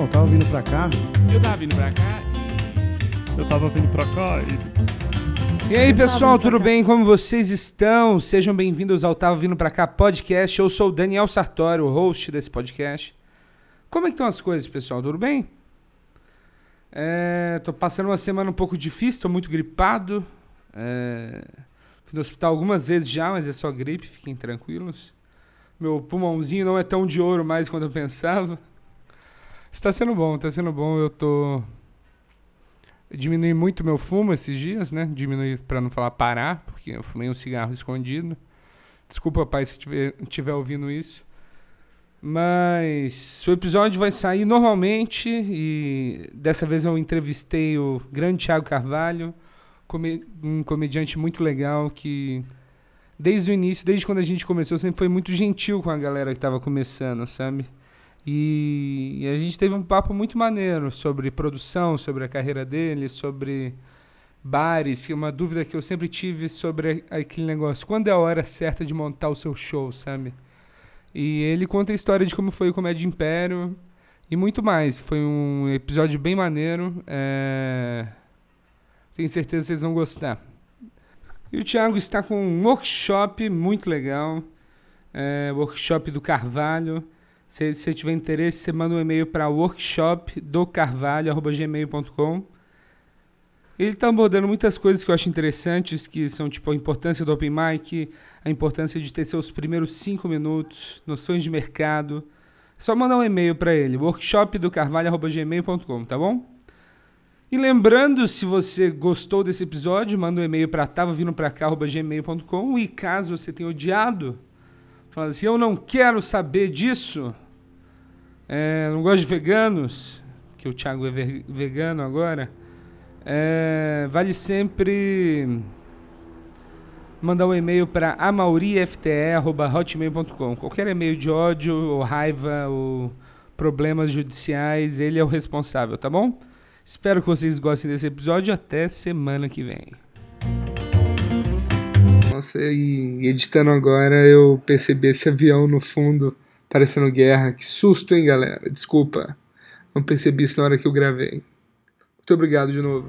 Então, tava vindo pra cá. Eu tava vindo pra cá Eu tava vindo pra cá e. E aí, pessoal, tudo bem? Como vocês estão? Sejam bem-vindos ao Tava Vindo Pra Cá podcast. Eu sou o Daniel Sartori, o host desse podcast. Como é que estão as coisas, pessoal? Tudo bem? É, tô passando uma semana um pouco difícil, tô muito gripado. É, fui no hospital algumas vezes já, mas é só gripe, fiquem tranquilos. Meu pulmãozinho não é tão de ouro mais quanto eu pensava. Está sendo bom, está sendo bom. Eu tô diminui muito meu fumo esses dias, né? Diminui para não falar parar, porque eu fumei um cigarro escondido. Desculpa, pai, se tiver, tiver ouvindo isso. Mas o episódio vai sair normalmente e dessa vez eu entrevistei o grande Thiago Carvalho, um comediante muito legal que desde o início, desde quando a gente começou, sempre foi muito gentil com a galera que estava começando, sabe? E, e a gente teve um papo muito maneiro sobre produção, sobre a carreira dele, sobre bares, que é uma dúvida que eu sempre tive sobre aquele negócio. Quando é a hora certa de montar o seu show, sabe? E ele conta a história de como foi o Comédia Império e muito mais. Foi um episódio bem maneiro. é, Tenho certeza que vocês vão gostar. E o Thiago está com um workshop muito legal. É, workshop do Carvalho. Se você tiver interesse, você manda um e-mail para workshopdocarvalho.gmail.com Ele está abordando muitas coisas que eu acho interessantes, que são tipo a importância do open mic, a importância de ter seus primeiros cinco minutos, noções de mercado. É só mandar um e-mail para ele, workshopdocarvalho.gmail.com, tá bom? E lembrando, se você gostou desse episódio, manda um e-mail para tavavindopracá.gmail.com e caso você tenha odiado, falando assim, eu não quero saber disso, é, não gosto de veganos, que o Thiago é ve- vegano agora, é, vale sempre mandar um e-mail para amaurifte.hotmail.com. Qualquer e-mail de ódio ou raiva ou problemas judiciais, ele é o responsável, tá bom? Espero que vocês gostem desse episódio. Até semana que vem. Nossa, e editando agora eu percebi esse avião no fundo parecendo guerra. Que susto, hein, galera? Desculpa. Não percebi isso na hora que eu gravei. Muito obrigado de novo.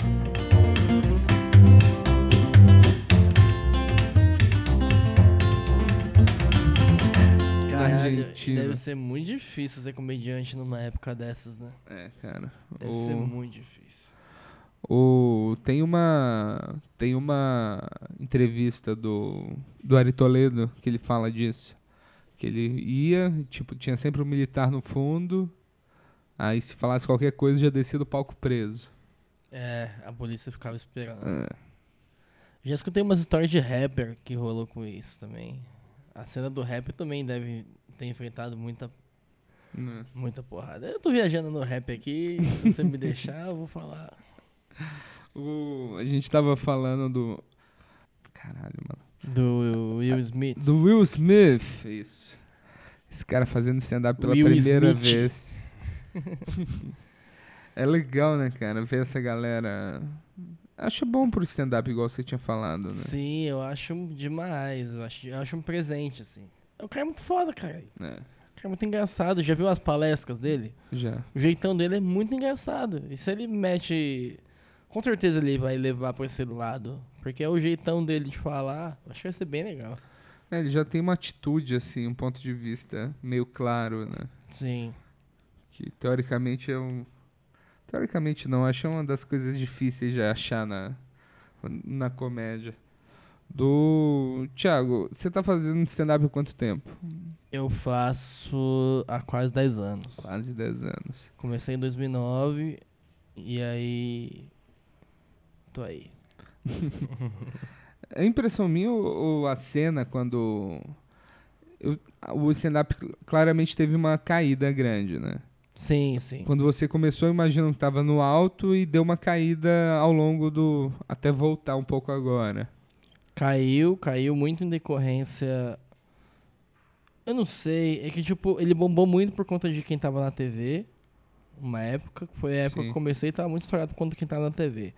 Caralho, Argentina. deve ser muito difícil ser comediante numa época dessas, né? É, cara. Deve ser muito difícil. O, tem uma tem uma entrevista do do Ari Toledo que ele fala disso. Que ele ia, tipo, tinha sempre um militar no fundo. Aí se falasse qualquer coisa já descia do palco preso. É, a polícia ficava esperando. É. Já escutei umas histórias de rapper que rolou com isso também. A cena do rap também deve ter enfrentado muita, né. muita porrada. Eu tô viajando no rap aqui, se você me deixar, eu vou falar. O, a gente tava falando do caralho, mano. Do Will Smith. Do Will Smith, isso. Esse cara fazendo stand-up pela Will primeira Smith. vez. é legal, né, cara? Ver essa galera. Acho bom pro stand-up, igual você tinha falado, né? Sim, eu acho demais. Eu acho, eu acho um presente, assim. O cara é muito foda, cara. É, O cara é muito engraçado. Já viu as palestras dele? já. O jeitão dele é muito engraçado. E se ele mete. Com certeza ele vai levar pra esse lado. Porque é o jeitão dele de falar. Acho que vai ser bem legal. É, ele já tem uma atitude, assim, um ponto de vista meio claro, né? Sim. Que teoricamente é um. Teoricamente não, acho que é uma das coisas difíceis de achar na, na comédia. Do. Thiago, você tá fazendo stand-up há quanto tempo? Eu faço há quase 10 anos. Quase 10 anos. Comecei em 2009. E aí. Tô aí. É impressão minha ou, ou a cena quando. eu- o stand-up cl- claramente teve uma caída grande, né? Sim, sim. Quando você começou, eu imagino que tava no alto e deu uma caída ao longo do. até voltar um pouco agora. Caiu, caiu muito em decorrência. Eu não sei, é que tipo, ele bombou muito por conta de quem tava na TV. Uma época, foi a época Sim. que eu comecei e tava muito estourado por conta de quem tava na TV.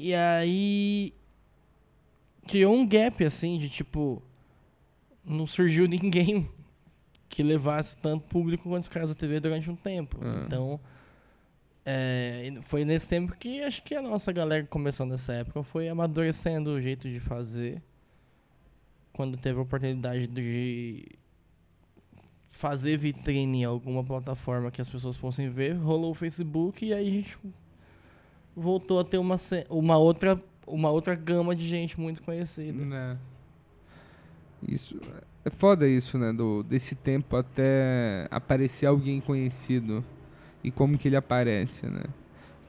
E aí. Criou um gap assim de tipo. Não surgiu ninguém que levasse tanto público quanto os caras da TV durante um tempo. Ah. Então, é, foi nesse tempo que acho que a nossa galera começou nessa época foi amadurecendo o jeito de fazer. Quando teve a oportunidade de fazer vitrine em alguma plataforma que as pessoas fossem ver, rolou o Facebook e aí a gente voltou a ter uma, uma, outra, uma outra gama de gente muito conhecida. Né? Isso. É foda isso, né? Do, desse tempo até aparecer alguém conhecido. E como que ele aparece, né?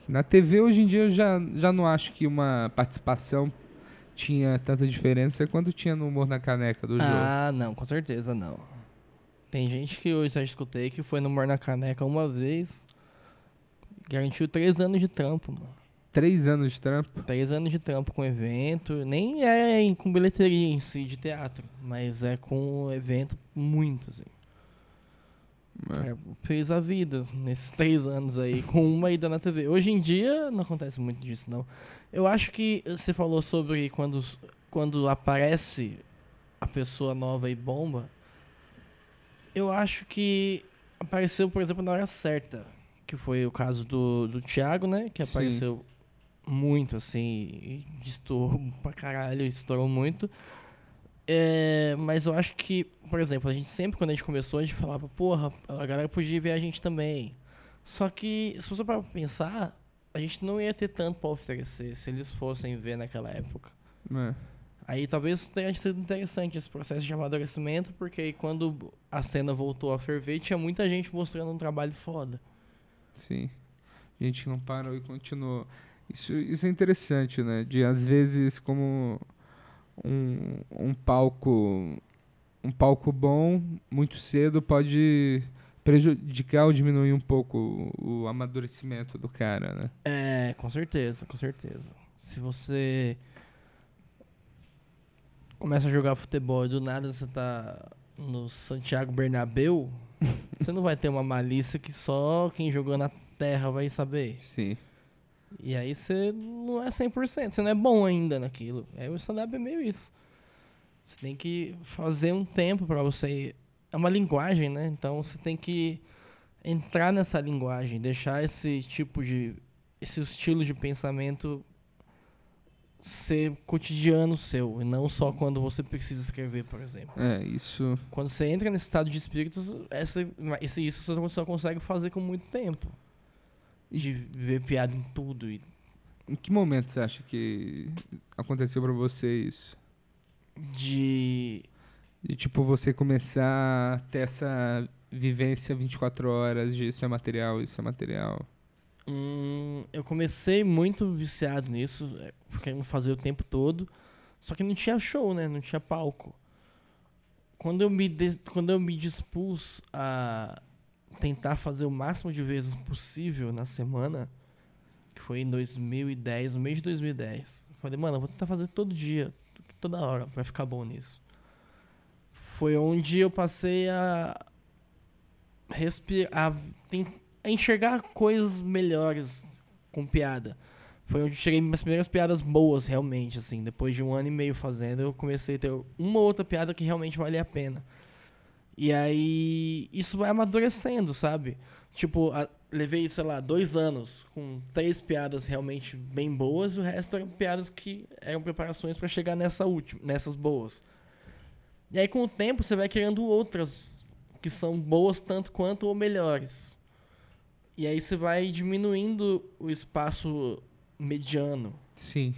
Na TV hoje em dia eu já, já não acho que uma participação tinha tanta diferença quanto tinha no humor na caneca do jogo. Ah, não, com certeza não. Tem gente que hoje já escutei que foi no Mor na Caneca uma vez. Garantiu três anos de trampo, mano. Três anos de trampo. Três anos de trampo com evento. Nem é com bilheteria em si de teatro. Mas é com evento muito, assim. né? É, fez a vida nesses três anos aí, com uma ida na TV. Hoje em dia não acontece muito disso, não. Eu acho que você falou sobre quando, quando aparece a pessoa nova e bomba. Eu acho que apareceu, por exemplo, na hora certa. Que foi o caso do, do Thiago, né? Que Sim. Muito, assim, estourou pra caralho, estourou muito. É, mas eu acho que, por exemplo, a gente sempre, quando a gente começou, a gente falava, porra, a galera podia ver a gente também. Só que, se você para pensar, a gente não ia ter tanto pra oferecer se eles fossem ver naquela época. É. Aí talvez tenha sido interessante esse processo de amadurecimento, porque aí quando a cena voltou a ferver, tinha muita gente mostrando um trabalho foda. Sim. Gente que não parou e continuou. Isso, isso é interessante, né? De às vezes como um, um palco um palco bom muito cedo pode prejudicar ou diminuir um pouco o, o amadurecimento do cara, né? É, com certeza, com certeza. Se você começa a jogar futebol e do nada você tá no Santiago Bernabéu, você não vai ter uma malícia que só quem jogou na terra vai saber. Sim. E aí você não é 100%, você não é bom ainda naquilo. Aí o stand-up é meio isso. Você tem que fazer um tempo pra você. É uma linguagem, né? Então você tem que entrar nessa linguagem, deixar esse tipo de. esse estilo de pensamento ser cotidiano seu, e não só quando você precisa escrever, por exemplo. É, isso. Quando você entra nesse estado de espírito, essa, esse, isso você só consegue fazer com muito tempo. De ver piada em tudo e Em que momento você acha que aconteceu pra você isso? de De tipo você começar a ter essa vivência 24 horas de isso é material, isso é material. Hum, eu comecei muito viciado nisso, é, querendo fazer o tempo todo, só que não tinha show, né? Não tinha palco. Quando eu me, quando eu me dispus a tentar fazer o máximo de vezes possível na semana, que foi em 2010, no mês de 2010, eu falei, mano, eu vou tentar fazer todo dia, toda hora, pra ficar bom nisso. Foi onde eu passei a respirar, a enxergar coisas melhores com piada. Foi onde eu cheguei minhas primeiras piadas boas, realmente, assim. Depois de um ano e meio fazendo, eu comecei a ter uma ou outra piada que realmente valia a pena. E aí, isso vai amadurecendo, sabe? Tipo, a- levei, sei lá, dois anos com três piadas realmente bem boas, e o resto eram piadas que eram preparações pra chegar nessa última, nessas boas. E aí, com o tempo, você vai criando outras que são boas tanto quanto ou melhores. E aí você vai diminuindo o espaço mediano, Sim.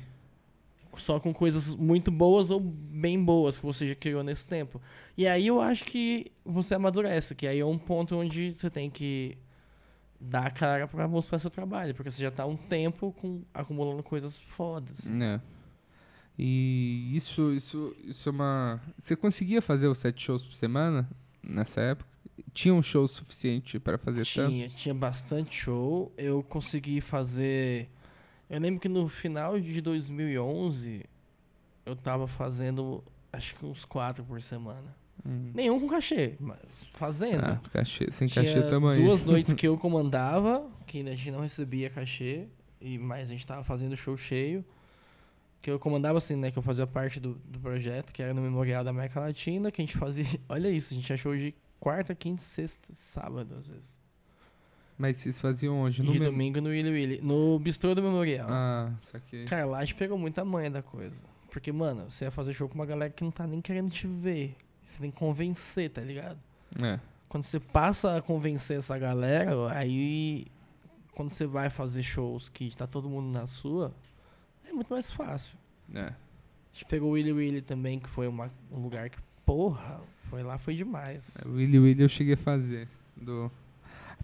Só com coisas muito boas ou bem boas que você já criou nesse tempo. E aí eu acho que você amadurece, que aí é um ponto onde você tem que dar a cara pra mostrar seu trabalho, porque você já tá um tempo com, acumulando coisas fodas. É. E isso, isso, isso é uma. Você conseguia fazer os sete shows por semana nessa época? Tinha um show suficiente para fazer tanto? Tinha, tinha bastante show. Eu consegui fazer. Eu lembro que no final de 2011 eu tava fazendo acho que uns quatro por semana. Hum. Nenhum com cachê, mas fazendo. Ah, cachê, sem Tinha cachê também. duas noites que eu comandava, que a gente não recebia cachê, e mas a gente tava fazendo show cheio. Que eu comandava assim, né? Que eu fazia parte do, do projeto, que era no Memorial da América Latina, que a gente fazia. Olha isso, a gente show de quarta, quinta, sexta, sábado, às vezes. Mas vocês faziam onde? No de domingo no Willy Willy. No bistrô do Memorial. Ah, saquei. Cara, lá a gente pegou muita manha da coisa. Porque, mano, você ia fazer show com uma galera que não tá nem querendo te ver. Você tem que convencer, tá ligado? É. Quando você passa a convencer essa galera, aí quando você vai fazer shows que tá todo mundo na sua, é muito mais fácil. É. A gente pegou o Willy Willy também, que foi uma- um lugar que, porra, foi lá, foi demais. O Willy Willy eu cheguei a fazer. Do...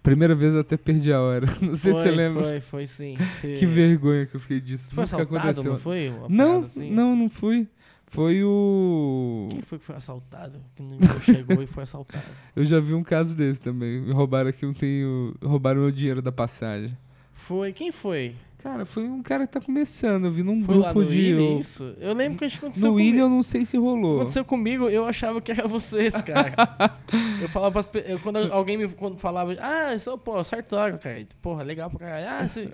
Primeira vez eu até perdi a hora. Não sei se você Foi, lembra. Foi, foi sim. Você- Que vergonha que eu fiquei disso. Foi Nunca assaltado, aconteceu. não foi? Não, assim? não, não fui. Foi o. Quem foi que foi assaltado? Que não chegou e foi assaltado. Eu já vi um caso desse também. Me roubaram aqui, eu tenho. Roubaram meu dinheiro da passagem. Foi, quem foi? Cara, foi um cara que tá começando. Eu vi num Foi grupo de. Willy, isso? Eu lembro que acho que aconteceu no comigo. Willy eu não sei se rolou. Aconteceu comigo, eu achava que era vocês, cara. eu falava pras pe- eu, Quando alguém me quando falava, ah, isso, pô, Sartório, cara. Porra, legal pra caralho. Ah, você-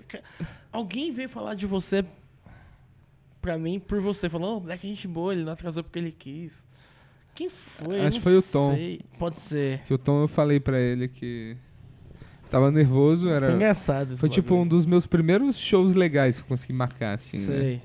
alguém veio falar de você pra mim por você. Falou, oh, Black é gente boa, ele não atrasou porque ele quis. Quem foi? Acho que foi o Tom. sei. Pode ser. Que o Tom eu falei pra ele que. Tava nervoso, era. Foi engraçado esse Foi tipo um bagulho. dos meus primeiros shows legais que eu consegui marcar, assim, né? Sei.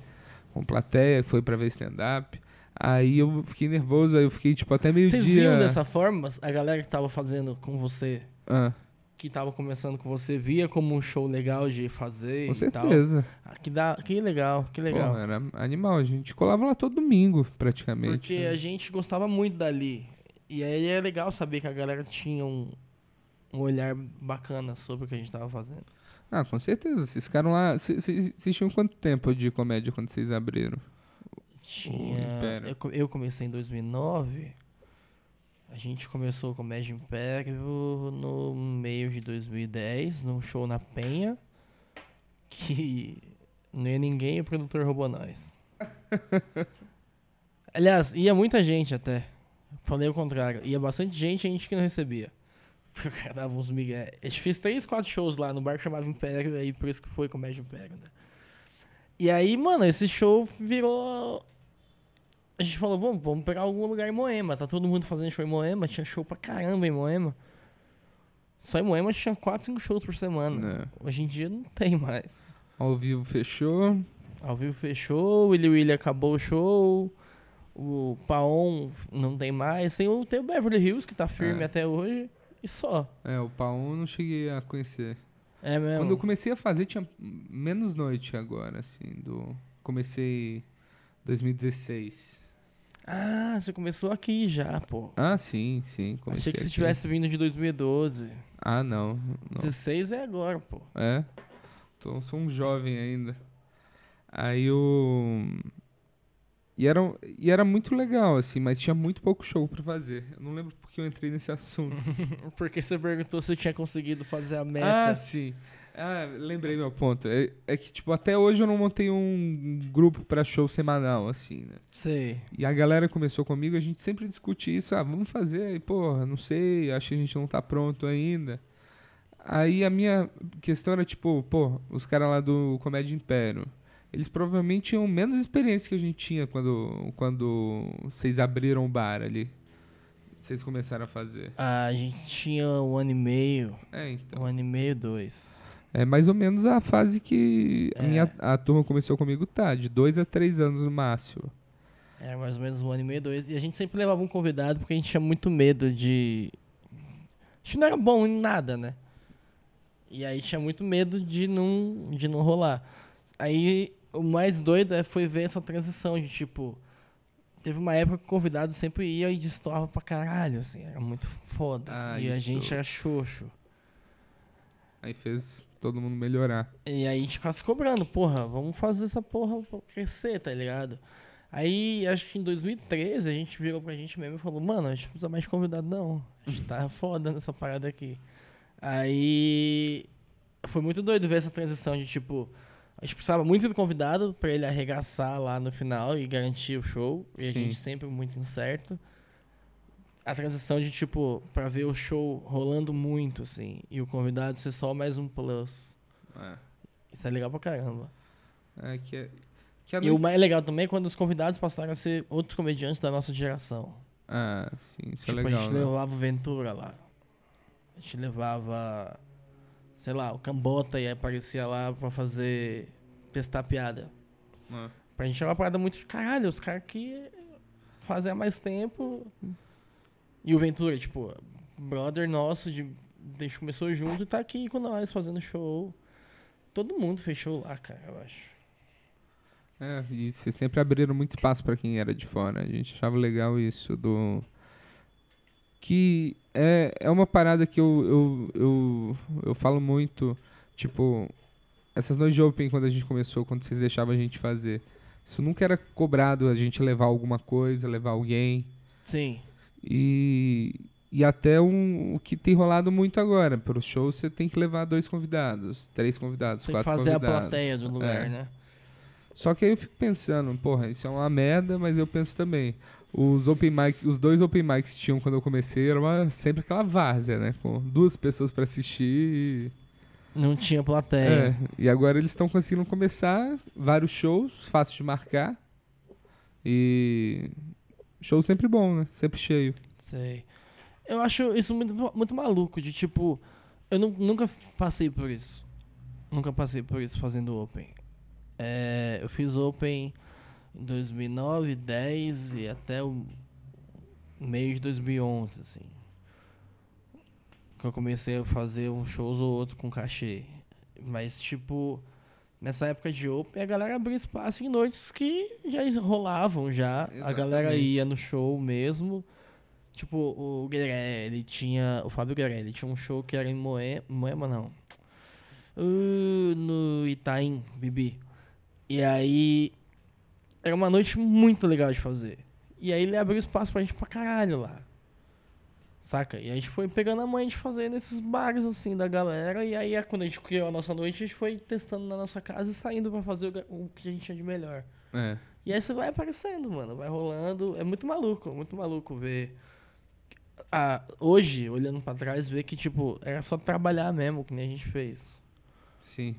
Com plateia, foi pra ver stand-up. Aí eu fiquei nervoso, aí eu fiquei, tipo, até meio Vocês dia... viam dessa forma? A galera que tava fazendo com você, Ah, que tava começando com você, via como um show legal de fazer com e tal? certeza. Ah, que, dá, que legal, que legal. Pô, era animal, a gente colava lá todo domingo, praticamente. Porque né? a gente gostava muito dali. E aí é legal saber que a galera tinha um, um olhar bacana sobre o que a gente tava fazendo. Ah, com certeza. Vocês ficaram lá... Vocês tinham quanto tempo de comédia quando vocês abriram? Tinha, eu, eu comecei em 2009. A gente começou o Comédia Império no meio de 2010, num show na Penha. Que não ia ninguém e o produtor roubou nós. Aliás, ia muita gente até. Falei o contrário. Ia bastante gente e a gente que não recebia. Porque o cara dava uns migué. A gente fez três, quatro shows lá no bar que chamava Império, aí por isso que foi Comédia Império, né? E aí, mano, esse show virou. A gente falou, vamos, vamos pegar algum lugar em Moema. Tá todo mundo fazendo show em Moema. Tinha show pra caramba em Moema. Só em Moema tinha 4, 5 shows por semana. É. Hoje em dia não tem mais. Ao vivo fechou. Ao vivo fechou, o Willy Willy acabou o show. O Paon não tem mais. Tem o, tem o Beverly Hills, que tá firme É. até hoje. E só. É, o Paon eu não cheguei a conhecer. É mesmo. Quando eu comecei a fazer, tinha menos noite agora, assim, do... Comecei 2016. Ah, você começou aqui já, pô. Ah, sim, sim, comecei Achei que você aqui. tivesse vindo de 2012. Ah, não, não. 16 é agora, pô. É? Tô, sou um jovem ainda. Aí o... E era, e era muito legal, assim, mas tinha muito pouco show pra fazer. Eu não lembro porque eu entrei nesse assunto. Porque você perguntou se eu tinha conseguido fazer a meta. Ah, sim. Ah, lembrei meu ponto. É, é que, tipo, até hoje eu não montei um grupo pra show semanal, assim, né? Sei. E a galera começou comigo, a gente sempre discute isso. Ah, vamos fazer. Aí, porra, não sei, acho que a gente não tá pronto ainda. Aí a minha questão era, tipo, pô, os caras lá do Comédia Império, eles provavelmente tinham menos experiência que a gente tinha quando, quando vocês abriram o bar ali. Vocês começaram a fazer. Ah, a gente tinha um ano e meio. É, então. Um ano e meio, dois. É mais ou menos a fase que a, É. minha, a turma começou comigo, tá? De dois a três anos no máximo. É, mais ou menos um ano e meio, dois. E a gente sempre levava um convidado porque a gente tinha muito medo de. A gente não era bom em nada, né? E aí tinha muito medo de não, de não rolar. Aí o mais doido é, foi ver essa transição de tipo. Teve uma época que o convidado sempre ia e destoava pra caralho, assim, era muito foda. Ah, e a isso. gente era xoxo. Aí fez todo mundo melhorar. E aí a gente ficava se cobrando, porra, vamos fazer essa porra crescer, tá ligado? Aí, acho que em 2013, a gente virou pra gente mesmo e falou, mano, a gente não precisa mais de convidado, não. A gente tá foda nessa parada aqui. Aí, foi muito doido ver essa transição de, tipo, a gente precisava muito do convidado pra ele arregaçar lá no final e garantir o show. E a Sim. gente sempre muito incerto. A transição de, tipo, pra ver o show rolando muito, assim, e o convidado ser só mais um plus. É, Isso é legal pra caramba. é que, é- que a E o mais legal também é quando os convidados passaram a ser outros comediantes da nossa geração. Ah, sim, isso tipo, é a legal. gente né? levava o Ventura lá. A gente levava, sei lá, o Cambota e aí aparecia lá pra fazer. testar piada. Ah. Pra gente é uma parada muito de caralho, os caras que fazem há mais tempo. E o Ventura, tipo, brother nosso, de, a gente começou junto e tá aqui com nós fazendo show. Todo mundo fechou lá, cara, eu acho. É, e vocês sempre abriram muito espaço pra quem era de fora. A gente achava legal isso do que é, é uma parada que eu, eu, eu, eu falo muito, tipo, essas noites de open quando a gente começou, quando vocês deixavam a gente fazer, isso nunca era cobrado a gente levar alguma coisa, levar alguém. Sim. E, e até um, o que tem rolado muito agora. Para o show você tem que levar dois convidados, três convidados, Tem que quatro fazer a convidados. plateia do lugar, É. né? Só que aí eu fico pensando, porra, isso é uma merda, mas eu penso também. Os open mics, os dois open mics que tinham quando eu comecei, era uma, sempre aquela várzea, né? Com duas pessoas pra assistir. Não tinha E, plateia. é, e agora eles estão conseguindo começar vários shows, fácil de marcar. E show sempre bom, né? Sempre cheio. Sei. Eu acho isso muito, muito maluco, de tipo, eu nu- nunca passei por isso. Nunca passei por isso fazendo Open. É, eu fiz Open em 2009, 10 e até o meio de 2011, assim. Que eu comecei a fazer uns shows ou outro com cachê. Mas, tipo, nessa época de Open, a galera abria espaço em noites que já rolavam já. A galera Exatamente. ia no show mesmo. Tipo, o Gueré, ele tinha. O Fábio Gueré, ele tinha um show que era em Moema. Moema não. Uh, no Itaim, Bibi. E aí. Era uma noite muito legal de fazer. E aí ele abriu espaço pra gente pra caralho lá. Saca? E a gente foi pegando a mãe de fazer nesses bares assim da galera. E aí quando a gente criou a nossa noite, a gente foi testando na nossa casa e saindo pra fazer o que a gente tinha de melhor. É. E aí você vai aparecendo, mano. Vai rolando. É muito maluco, muito maluco ver. Ah, hoje, olhando pra trás, ver que, tipo, era só trabalhar mesmo, que nem a gente fez. Sim.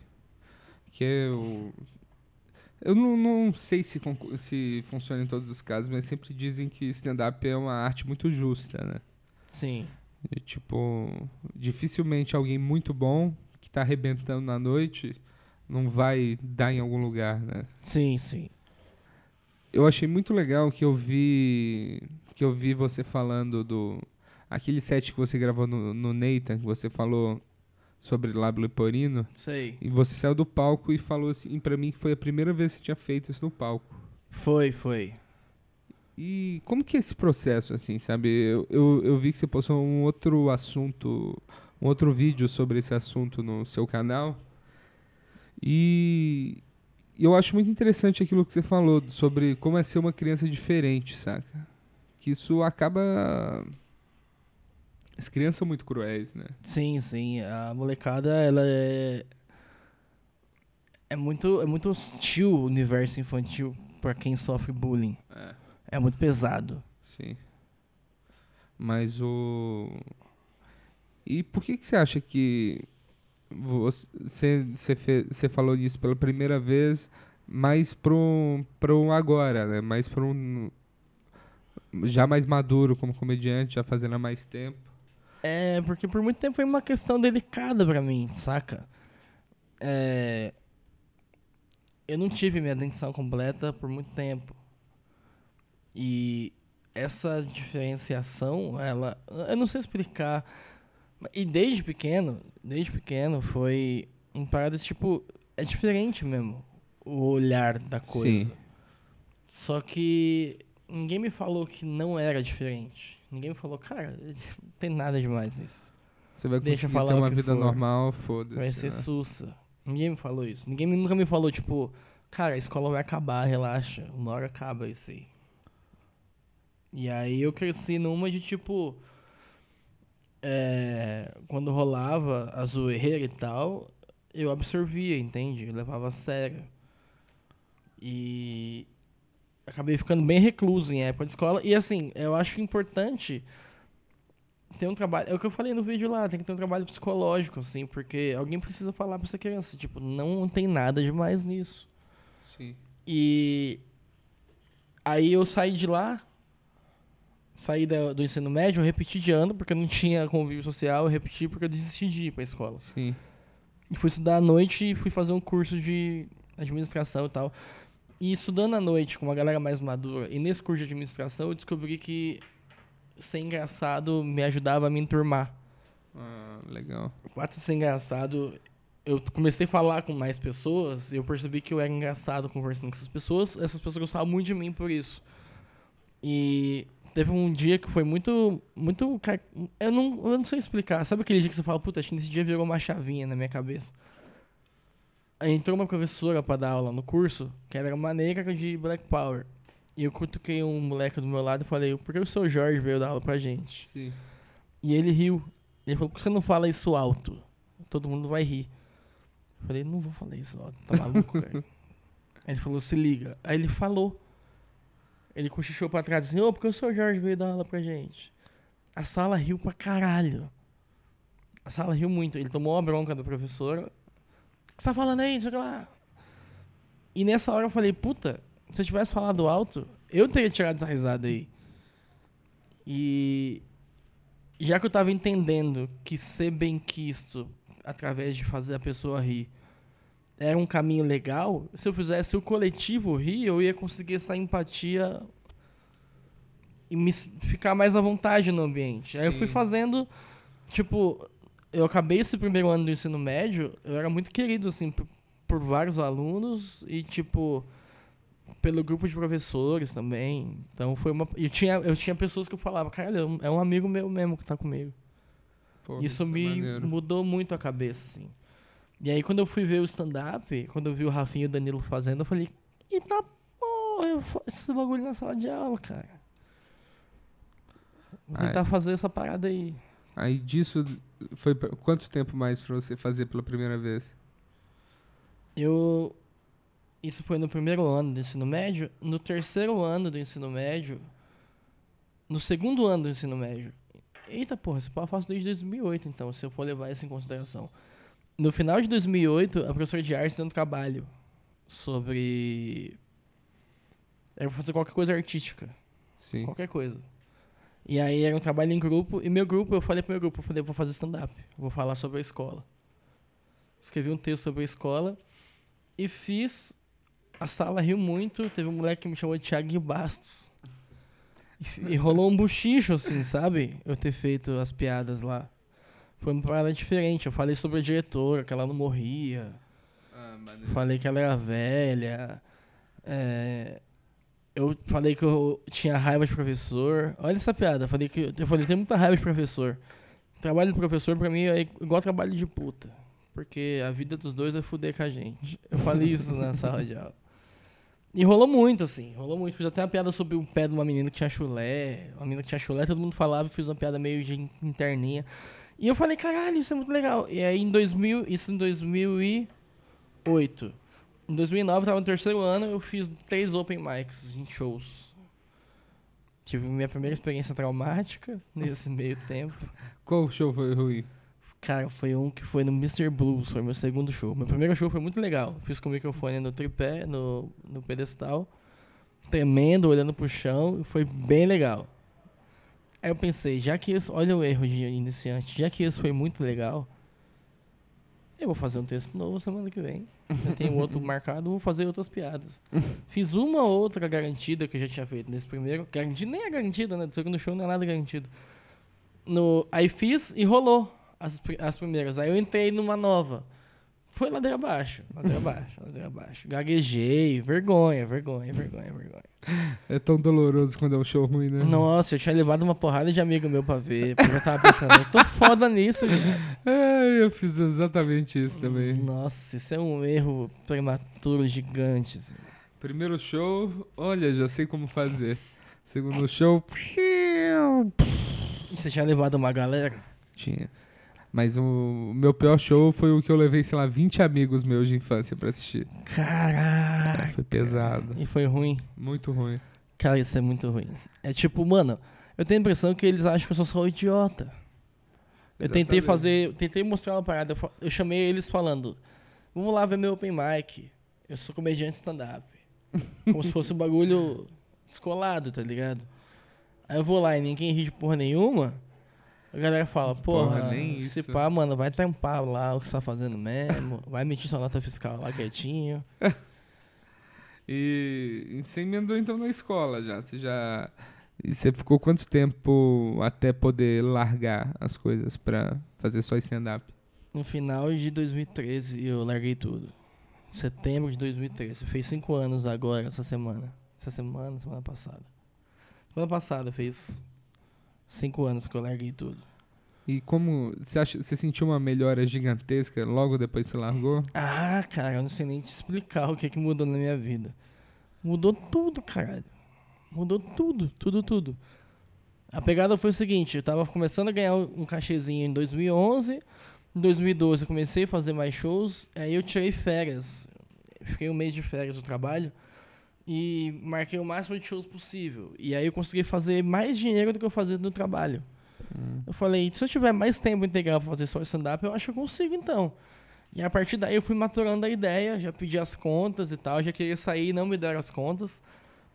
Que eu. Eu não, não sei se, se funciona em todos os casos, mas sempre dizem que stand-up é uma arte muito justa, né? Sim. E, tipo, dificilmente alguém muito bom que tá arrebentando na noite não vai dar em algum lugar, né? Sim, sim. Eu achei muito legal que eu vi que eu vi você falando do aquele set que você gravou no, no Nathan, que você falou sobre Lábio Leporino, Sei. e você saiu do palco e falou assim pra mim que foi a primeira vez que você tinha feito isso no palco. Foi, foi. E como que é esse processo, assim, sabe? Eu, eu, eu vi que você postou um outro assunto, um outro vídeo sobre esse assunto no seu canal. E eu acho muito interessante aquilo que você falou sobre como é ser uma criança diferente, saca? Que isso acaba. As crianças são muito cruéis, né? Sim, sim. A molecada, ela é. É muito, é muito hostil o universo infantil pra quem sofre bullying. É. É muito pesado. Sim. Mas o. E por que, que você acha que você, você, fe- você falou disso pela primeira vez, mais pro, pro agora, né? Mais pro um. Já mais maduro como comediante, já fazendo há mais tempo. É, porque por muito tempo foi uma questão delicada pra mim, saca? É, eu não tive minha dentição completa por muito tempo. E essa diferenciação, ela. Eu não sei explicar. E desde pequeno, desde pequeno, foi um parada tipo. É diferente mesmo o olhar da coisa. Sim. Só que ninguém me falou que não era diferente. Ninguém me falou, cara, não tem nada demais nisso. Você vai Deixa conseguir falar ter uma vida for. normal, foda-se. Vai ser né? sussa. Ninguém me falou isso. Ninguém nunca me falou, tipo, cara, a escola vai acabar, relaxa. Uma hora acaba isso aí. E aí eu cresci numa de tipo. é, quando rolava a zoeira e tal, eu absorvia, entende? Eu levava a sério. E acabei ficando bem recluso em época de escola. E assim, eu acho importante ter um trabalho. É o que eu falei no vídeo lá, tem que ter um trabalho psicológico, assim, porque alguém precisa falar pra essa criança, tipo, não tem nada demais nisso. Sim. E aí eu saí de lá, saí da- do ensino médio, eu repeti de ano, porque eu não tinha convívio social, eu repeti porque eu desisti de ir pra escola. Sim. E fui estudar à noite e fui fazer um curso de administração e tal. E estudando à noite com uma galera mais madura, e nesse curso de administração eu descobri que ser engraçado me ajudava a me enturmar. Ah, legal. O fato de ser engraçado, eu comecei a falar com mais pessoas e eu percebi que eu era engraçado conversando com essas pessoas. Essas pessoas gostavam muito de mim por isso. E teve um dia que foi muito. muito eu, não, eu não sei explicar. Sabe aquele dia que você fala, puta, acho que nesse dia virou uma chavinha na minha cabeça? Entrou uma professora pra dar aula no curso, que era uma negra de Black Power. E eu cutuquei um moleque do meu lado e falei, por que o seu Jorge veio dar aula pra gente? Sim. E ele riu. Ele falou, por que você não fala isso alto? Todo mundo vai rir. Eu falei, não vou falar isso alto, tá maluco, cara? Aí ele falou, se liga. Aí ele falou. Ele cochichou pra trás assim, ô, por que o seu Jorge veio dar aula pra gente? A sala riu pra caralho. A sala riu muito. Ele tomou uma bronca da professora. Que você tá falando aí? Não sei o que lá. E nessa hora eu falei, puta, se eu tivesse falado alto, eu teria tirado essa risada aí. E já que eu tava entendendo que ser bem quisto através de fazer a pessoa rir era um caminho legal, se eu fizesse o coletivo rir, eu ia conseguir essa empatia e me ficar mais à vontade no ambiente. Aí eu fui Sim. fazendo, tipo, eu acabei esse primeiro ano do ensino médio, eu era muito querido, assim, por, por vários alunos e, tipo, pelo grupo de professores também. Então foi uma. Eu tinha, eu tinha pessoas que eu falava, caralho, é um- é um amigo meu mesmo que tá comigo. Pô, Isso é me maneiro. mudou muito a cabeça, assim. E aí quando eu fui ver o stand-up, quando eu vi o Rafinha e o Danilo fazendo, eu falei, eita porra, eu faço esse bagulho na sala de aula, cara. Vou tentar fazer essa parada aí. Aí disso foi quanto tempo mais pra você fazer pela primeira vez? Eu. Isso foi no primeiro ano do ensino médio. No terceiro ano do ensino médio. No segundo ano do ensino médio. Eita porra, esse pau eu faço desde 2008, então, se eu for levar isso em consideração. No final de 2008, a professora de arte deu um trabalho sobre. Era pra fazer qualquer coisa artística. Sim. Qualquer coisa. E aí era um trabalho em grupo, e meu grupo, eu falei pro meu grupo, eu falei, vou fazer stand-up, vou falar sobre a escola. Escrevi um texto sobre a escola e fiz. A sala riu muito, teve um moleque que me chamou de Thiago Bastos. E, e rolou um buchicho, assim, sabe? Eu ter feito as piadas lá. Foi uma parada diferente. Eu falei sobre a diretora, que ela não morria. Ah. Falei que ela era velha. É, eu falei que eu tinha raiva de professor. Olha essa piada. Eu falei que eu falei, tem muita raiva de professor. Trabalho de professor pra mim é igual trabalho de puta. Porque a vida dos dois é fuder com a gente. Eu falei isso na sala de aula. E rolou muito, assim. Rolou muito. Fiz até uma piada sobre o pé de uma menina que tinha chulé. Uma menina que tinha chulé, todo mundo falava. Fiz uma piada meio de interninha. E eu falei, caralho, isso é muito legal. E aí em 2000, isso em 2008. Em 2009, eu tava no terceiro ano, eu fiz três open mics em shows. Tive minha primeira experiência traumática nesse meio tempo. Qual show foi ruim? Cara, foi um que foi no Mr. Blues, foi meu segundo show. Meu primeiro show foi muito legal. Fiz com o microfone no tripé, no, no pedestal, tremendo, olhando pro chão, foi bem legal. Aí eu pensei, já que isso, olha o erro de iniciante, já que isso foi muito legal, eu vou fazer um texto novo semana que vem. Eu tenho outro marcado, vou fazer outras piadas. Fiz uma ou outra garantida que eu já tinha feito nesse primeiro. Garantida nem é garantida, né? Do segundo show não é nada garantido. No, aí fiz e rolou as, as primeiras. Aí eu entrei numa nova. Foi ladeira abaixo, ladeira abaixo, ladeira abaixo. Gaguejei, vergonha, vergonha, vergonha, vergonha. É tão doloroso quando é um show ruim, né? Nossa, eu tinha levado uma porrada de amigo meu pra ver. Porque eu tava pensando, eu tô foda nisso, cara. É, eu fiz exatamente isso também. Nossa, isso é um erro prematuro gigante. assim. Primeiro show, olha, já sei como fazer. Segundo show, Você tinha levado uma galera? tinha. Mas o meu pior show foi o que eu levei, sei lá, 20 amigos meus de infância pra assistir. É, Caraca. foi pesado. E foi ruim. Muito ruim. Cara, isso é muito ruim. É tipo, mano, eu tenho a impressão que eles acham que eu sou só um idiota. Eu tentei Exatamente. fazer, eu tentei mostrar uma parada. Eu chamei eles falando: Vamos lá ver meu open mic. Eu sou comediante stand-up. Como se fosse um bagulho descolado, tá ligado? Aí eu vou lá e ninguém ri de porra nenhuma. A galera fala, porra, Porra, nem se isso. pá, mano, vai tampar lá o que você tá fazendo mesmo. vai emitir sua nota fiscal lá quietinho. E, e você emendou então na escola já. Você já. E você ficou quanto tempo até poder largar as coisas pra fazer só stand-up? No final de 2013 eu larguei tudo. Setembro de 2013. Fez cinco anos agora, essa semana. Essa semana, semana passada. Semana passada fez cinco anos que eu larguei tudo. E como. Você, acha, você sentiu uma melhora gigantesca logo depois que você largou? Ah, cara, eu não sei nem te explicar o que, que mudou na minha vida. Mudou tudo, caralho. Mudou tudo, tudo, tudo. A pegada foi o seguinte, eu tava começando a ganhar um cachezinho em 2011. Em 2012 eu comecei a fazer mais shows. Aí eu tirei férias. Fiquei um mês de férias do trabalho. E marquei o máximo de shows possível. E aí eu consegui fazer mais dinheiro do que eu fazia no trabalho. Eu falei, se eu tiver mais tempo integral pra fazer só stand-up, eu acho que eu consigo então. E a partir daí eu fui maturando a ideia, já pedi as contas e tal, já queria sair, não me deram as contas.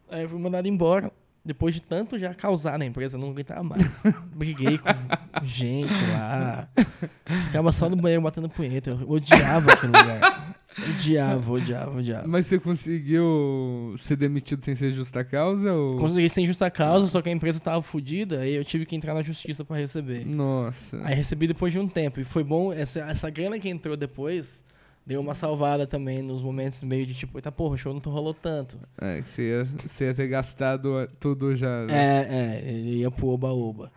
Aí eu fui mandado embora. Depois de tanto já causar na empresa, não aguentava mais. Briguei com gente lá. Ficava só no banheiro batendo punheta. Eu odiava aquele lugar. Odiava, odiava, odiava. Mas você conseguiu ser demitido sem ser justa causa? Ou... Consegui sem justa causa, só que a empresa tava fodida, aí eu tive que entrar na justiça pra receber. Nossa. Aí recebi depois de um tempo. E foi bom, essa, essa grana que entrou depois deu uma salvada também nos momentos meio de tipo, eita porra, o show não rolou tanto. É, que você ia, você ia ter gastado tudo já. né? É, é, ele ia pro oba-oba.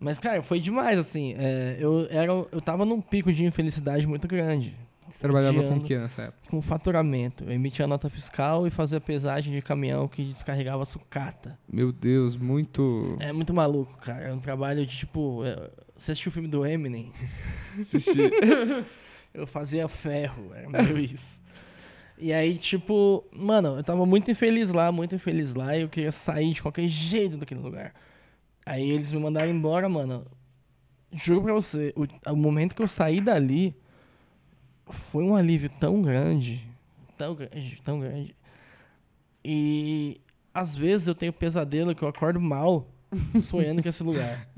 Mas, cara, foi demais, assim. é, eu, era, eu tava num pico de infelicidade muito grande. Você trabalhava com o que nessa época? Com faturamento. Eu emitia nota fiscal e fazia pesagem de caminhão que descarregava sucata. Meu Deus, muito. É muito maluco, cara. É um trabalho de tipo. é, Você assistiu o filme do Eminem? Assisti. Eu fazia ferro, era meio isso. E aí, tipo, mano, eu tava muito infeliz lá, muito infeliz lá, e eu queria sair de qualquer jeito daquele lugar. Aí eles me mandaram embora, mano. Juro pra você, o, o momento que eu saí dali foi um alívio tão grande, tão grande, tão grande. E às vezes eu tenho pesadelo que eu acordo mal sonhando com esse lugar.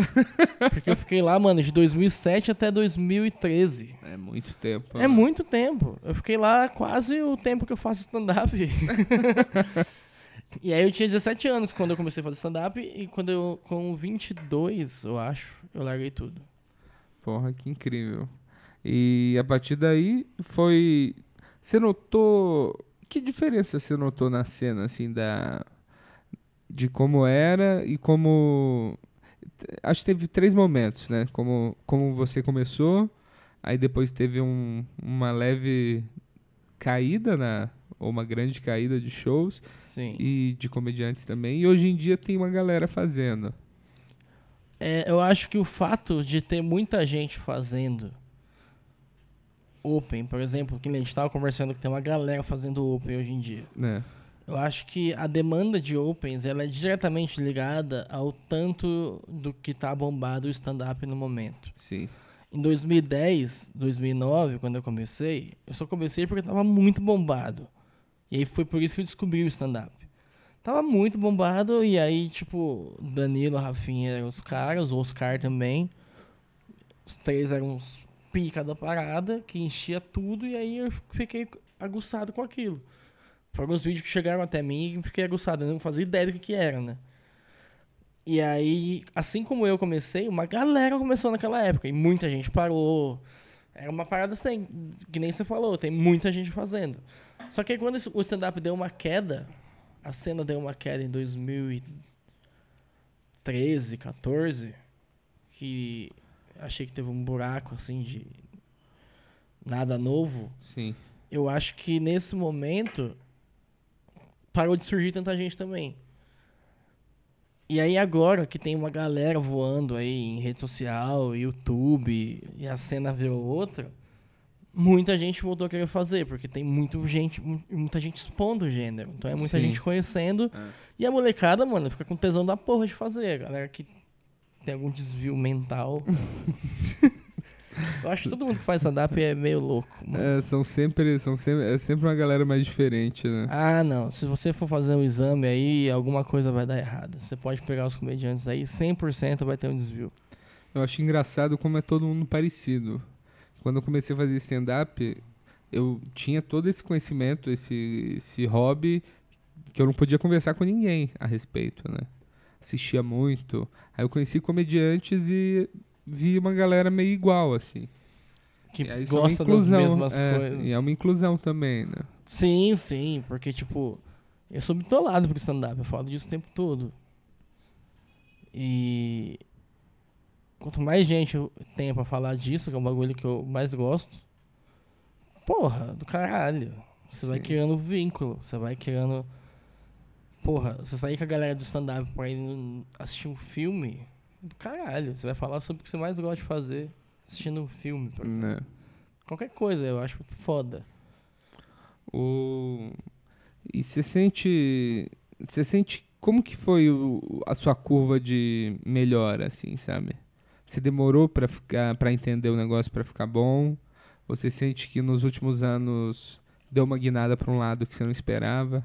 Porque eu fiquei lá, mano, de 2007 até 2013. é muito tempo. É né? muito tempo. Eu fiquei lá quase o tempo que eu faço stand-up. e aí eu tinha 17 anos quando eu comecei a fazer stand-up e quando eu, com 22, eu acho, eu larguei tudo. Porra, que incrível. E a partir daí foi. Você notou. Que diferença você notou na cena, assim, da. De como era e como. Acho que teve três momentos, né? Como, como você começou, aí depois teve um, uma leve caída, na, ou uma grande caída de shows Sim. e de comediantes também. E hoje em dia tem uma galera fazendo. É, eu acho que o fato de ter muita gente fazendo open, por exemplo, que a gente tava conversando que tem uma galera fazendo open hoje em dia. Né? Eu acho que a demanda de opens ela é diretamente ligada ao tanto do que tá bombado o stand-up no momento. Sim. Em 2010, 2009, quando eu comecei, eu só comecei porque tava muito bombado. E aí foi por isso que eu descobri o stand-up. Tava muito bombado e aí, tipo, Danilo, Rafinha eram os caras, o Oscar também. Os três eram uns pica da parada, que enchia tudo e aí eu fiquei aguçado com aquilo. Foram os vídeos que chegaram até mim e fiquei aguçado, eu não fazia ideia do que que era, né? E aí, assim como eu comecei, uma galera começou naquela época e muita gente parou. Era uma parada assim, que nem você falou, tem muita gente fazendo. Só que aí quando o stand-up deu uma queda, a cena deu uma queda em 2013, 14, que achei que teve um buraco assim de nada novo. Sim. Eu acho que nesse momento parou de surgir tanta gente também. E aí agora que tem uma galera voando aí em rede social, YouTube, e a cena virou outra, muita gente voltou a querer fazer, porque tem muito gente, mu- muita gente expondo o gênero. Então é muita Sim. gente conhecendo. É. E a molecada, mano, fica com tesão da porra de fazer. A galera que tem algum desvio mental. Eu acho que todo mundo que faz stand-up é meio louco. É, são sempre, são sempre, é sempre uma galera mais diferente, né? Ah, não. Se você for fazer um exame aí, alguma coisa vai dar errado. Você pode pegar os comediantes aí, 100% vai ter um desvio. Eu acho engraçado como é todo mundo parecido. Quando eu comecei a fazer stand-up, eu tinha todo esse conhecimento, esse, esse hobby, que eu não podia conversar com ninguém a respeito, né? Assistia muito. Aí eu conheci comediantes e vi uma galera meio igual, assim. Que E aí é uma gosta das inclusão, mesmas é, coisas. E é uma inclusão também, né? Sim, sim, porque, tipo, eu sou bitolado pro stand-up, eu falo disso o tempo todo. E quanto mais gente eu tenho pra falar disso, que é um bagulho que eu mais gosto, porra, do caralho. Você vai criando vínculo, você vai criando. Porra, você sair com a galera do stand-up pra ir assistir um filme, do caralho. Você vai falar sobre o que você mais gosta de fazer assistindo um filme, por exemplo. Né? Qualquer coisa, eu acho foda. O... E você sente. Você sente. Como que foi o- a sua curva de melhora, assim, sabe? Você demorou pra ficar para entender o negócio pra ficar bom? Você sente que nos últimos anos deu uma guinada pra um lado que você não esperava?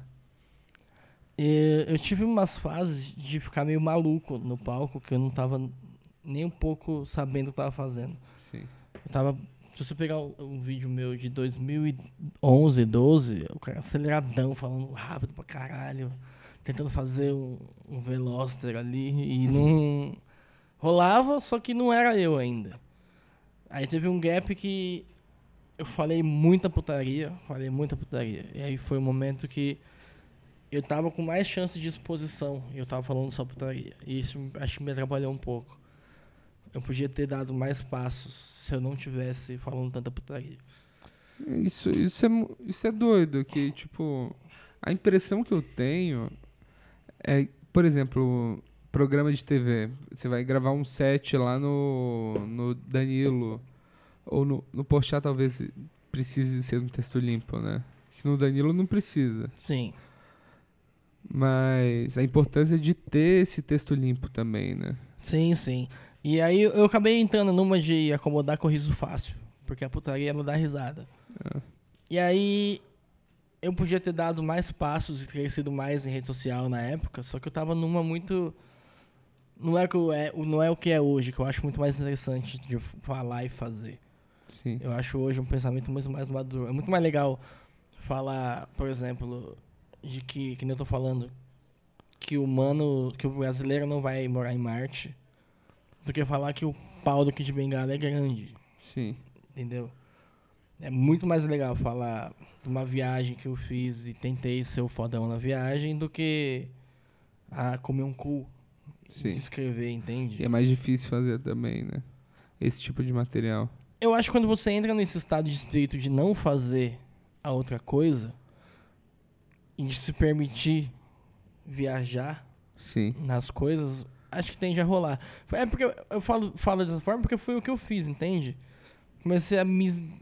Eu tive umas fases de ficar meio maluco no palco, que eu não tava nem um pouco sabendo o que eu tava fazendo. Sim. Eu tava. Se você pegar um, um vídeo meu de 2011, 12, o cara aceleradão, falando rápido pra caralho, tentando fazer um, um Veloster ali e não. Rolava, só que não era eu ainda. Aí teve um gap que eu falei muita putaria, falei muita putaria. E aí foi o momento que eu tava com mais chance de exposição e eu tava falando só putaria. E isso acho que me atrapalhou um pouco. Eu podia ter dado mais passos se eu não tivesse falando tanta putaria. Isso, isso, é, isso é doido, que, tipo, a impressão que eu tenho é, por exemplo, programa de TV. Você vai gravar um set lá no, no Danilo, ou no, no Porchat talvez precise ser um texto limpo, né? Que no Danilo não precisa. Sim. Mas a importância de ter esse texto limpo também, né? Sim, sim. E aí eu acabei entrando numa de acomodar com riso fácil. Porque a putaria ela dá risada. É. E aí eu podia ter dado mais passos e crescido mais em rede social na época, só que eu tava numa muito. Não é, que eu- é, não é o que é hoje, que eu acho muito mais interessante de falar e fazer. Sim. Eu acho hoje um pensamento muito mais maduro. É muito mais legal falar, por exemplo, de que, que nem eu tô falando, que o humano, que o brasileiro não vai morar em Marte, do que falar que o pau do Kid Bengala é grande, Sim. entendeu? É muito mais legal falar de uma viagem que eu fiz e tentei ser o fodão na viagem do que ah, comer um cu, Sim. descrever, entende? E é mais difícil fazer também, né? Esse tipo de material. Eu acho que quando você entra nesse estado de espírito de não fazer a outra coisa e de se permitir viajar Sim. nas coisas, acho que tende a rolar. É porque eu- eu falo, falo dessa forma porque foi o que eu fiz, entende? Comecei a me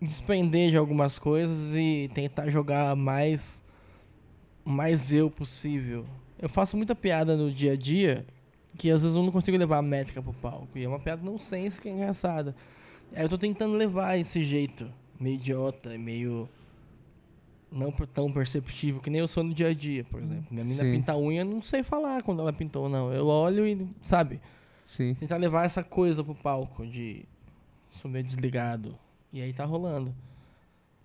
desprender de algumas coisas e tentar jogar mais mais eu possível. Eu faço muita piada no dia a dia que às vezes eu não consigo levar a métrica pro palco. E é uma piada não sense que é engraçada. Aí eu tô tentando levar esse jeito meio idiota, meio não tão perceptível, que nem eu sou no dia a dia, por exemplo. Minha Sim. pinta a unha, eu não sei falar quando ela pintou, não. Eu olho e, sabe, Sim. tentar levar essa coisa pro palco de sou meio desligado. E aí tá rolando.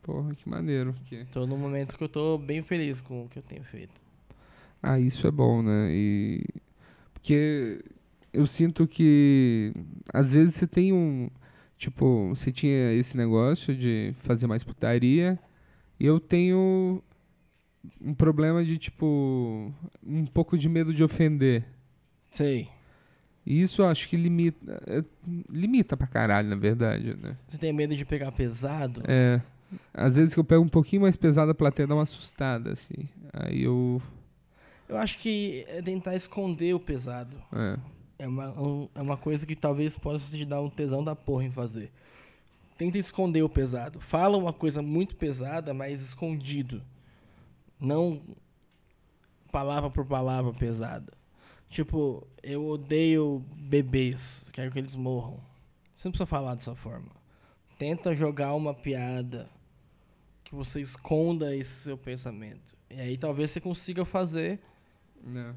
Porra, que maneiro. Que... Tô num momento que eu tô bem feliz com o que eu tenho feito. Ah, isso é bom, né? E porque eu sinto que às vezes você tem um, tipo, você tinha esse negócio de fazer mais putaria e eu tenho um problema de tipo um pouco de medo de ofender. Sei. E isso acho que limita, é, limita pra caralho, na verdade, né? Você tem medo de pegar pesado? É, às vezes que eu pego um pouquinho mais pesado a plateia dá uma assustada assim. Aí eu, Eu acho que é tentar esconder o pesado. é, É uma, um- é uma coisa que talvez possa te dar um tesão da porra em fazer. Tenta esconder o pesado. Fala uma coisa muito pesada, mas escondido. Não palavra por palavra pesada. Tipo, eu odeio bebês, quero que eles morram. Você não precisa falar dessa forma. Tenta jogar uma piada que você esconda esse seu pensamento. E aí talvez você consiga fazer. Não.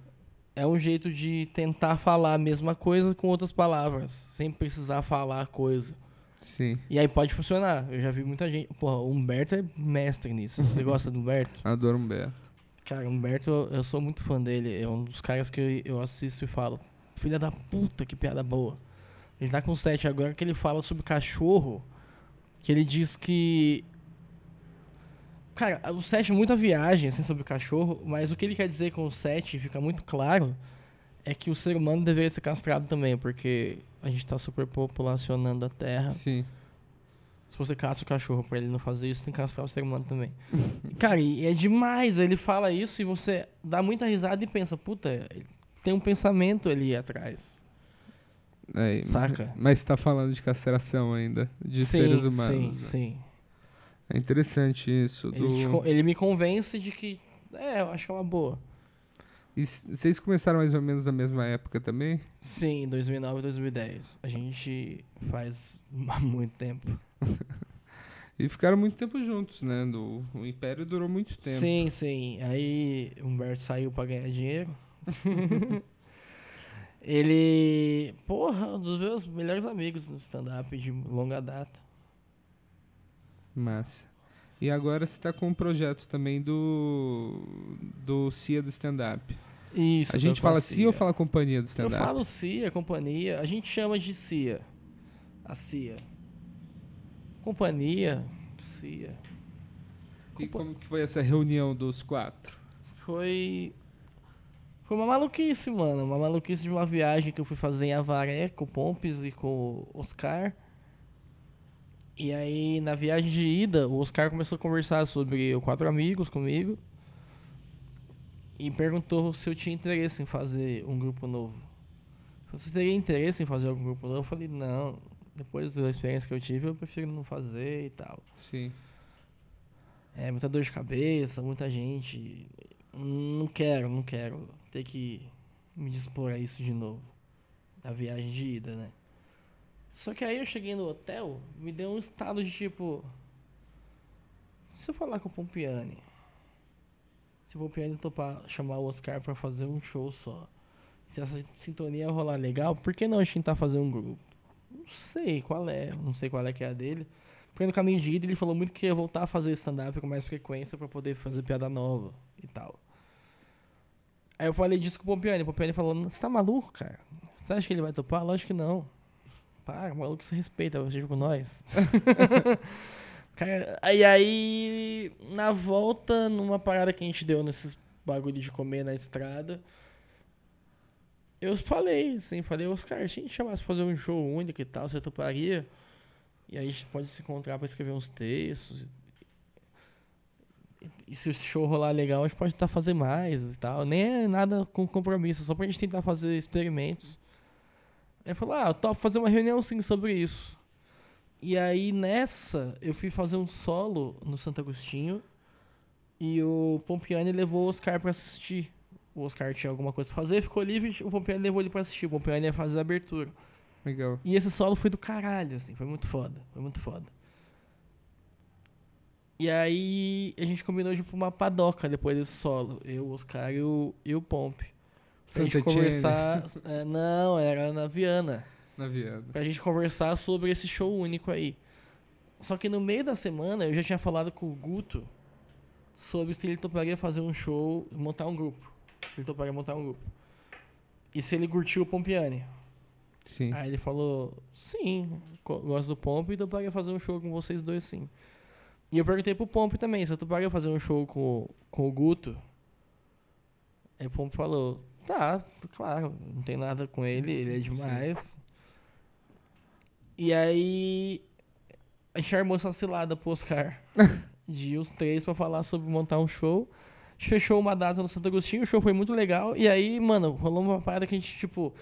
É um jeito de tentar falar a mesma coisa com outras palavras, sem precisar falar a coisa. Sim. E aí pode funcionar. Eu já vi muita gente. Porra, o Humberto é mestre nisso. Você gosta do Humberto? Adoro Humberto. Cara, o Humberto, eu- sou muito fã dele. É um dos caras que eu, assisto e falo: Filha da puta, que piada boa. Ele tá com sete agora que ele fala sobre cachorro. Que ele diz que. Cara, o sete é muita viagem assim, sobre o cachorro, mas o que ele quer dizer com o sete fica muito claro é que o ser humano deveria ser castrado também, porque a gente tá superpopulacionando a Terra. Sim. Se você caça o cachorro pra ele não fazer isso, tem que castrar o ser humano também. Cara, e é demais. Ele fala isso e você dá muita risada e pensa, puta, tem um pensamento ali atrás. É, Saca? Mas você tá falando de castração ainda, de Sim, seres humanos. Sim, né? sim. É interessante isso. Ele, te do- con- ele me convence de que, é, eu acho que é uma boa. E vocês começaram mais ou menos na mesma época também? Sim, 2009 e 2010. A gente faz há muito tempo. E ficaram muito tempo juntos, né? Do, o Império durou muito tempo. Sim, sim. Aí o Humberto saiu pra ganhar dinheiro. ele, porra, um dos meus melhores amigos no stand-up de longa data. Massa. E agora você tá com um projeto também do do CIA do stand-up. Isso. A gente fala CIA ou fala companhia do Eu stand-up? falo CIA, companhia. A gente chama de CIA. A CIA. Companhia, CIA. E como que foi essa reunião dos quatro? Foi. Foi uma maluquice, mano. Uma maluquice de uma viagem que eu fui fazer em Avaré com o Pompes e com o Oscar. E aí, na viagem de ida, o Oscar começou a conversar sobre o Quatro Amigos comigo. E perguntou se eu tinha interesse em fazer um grupo novo. Você teria interesse em fazer algum grupo novo? Eu falei, não. Depois da experiência que eu tive, eu prefiro não fazer e tal. Sim. É, muita dor de cabeça, muita gente. Não quero, não quero ter que me dispor a isso de novo. A viagem de ida, né? Só que aí eu cheguei no hotel, me deu um estado de tipo. Se eu falar com o Pompiani, se o Pompiani topar chamar o Oscar pra fazer um show só, se essa sintonia rolar legal, por que não a gente tentar fazer um grupo? Não sei qual é, não sei qual é que é a dele. Porque no caminho de ida ele falou muito que ia voltar a fazer stand-up com mais frequência pra poder fazer piada nova e tal. Aí eu falei disso com o Pompiani. O Pompiani falou: Você tá maluco, cara? Você acha que ele vai topar? Lógico que não. Para, maluco, você respeita, você com nós. cara, aí, aí, na volta, numa parada que a gente deu nesses bagulho de comer na estrada, eu falei, assim, falei, Oscar, se a gente chamasse pra fazer um show único e tal, você toparia? E aí a gente pode se encontrar pra escrever uns textos. E, e se esse show rolar legal, a gente pode tentar fazer mais e tal. Nem é nada com compromisso, só pra gente tentar fazer experimentos. Aí ele falou, ah, eu topo fazer uma reunião sim sobre isso. E aí nessa, eu fui fazer um solo no Santo Agostinho. E o Pompiani levou o Oscar pra assistir. O Oscar tinha alguma coisa pra fazer, ficou livre, o Pompiani levou ele pra assistir. O Pompiani ia fazer a abertura. Legal. E esse solo foi do caralho, assim, foi muito foda, foi muito foda. E aí a gente combinou de ir pra uma padoca depois desse solo, eu, o Oscar e o, e o Pompe. Pra gente Santa conversar. é, não, era na Viana. Na Viana. Pra gente conversar sobre esse show único aí. Só que no meio da semana eu já tinha falado com o Guto sobre se ele toparia fazer um show, montar um grupo. Se ele toparia montar um grupo. E se ele curtiu o Pompiani. Sim. Aí ele falou, sim, gosto do Pomp e toparia fazer um show com vocês dois sim. E eu perguntei pro Pomp também, se eu toparia fazer um show com, com o Guto. Aí o Pomp falou, tá, claro, não tem nada com ele, ele é demais. E aí a gente armou essa cilada pro Oscar. de os três pra falar sobre montar um show. A gente fechou uma data no Santo Agostinho, o show foi muito legal. E aí, mano, rolou uma parada que a gente, tipo.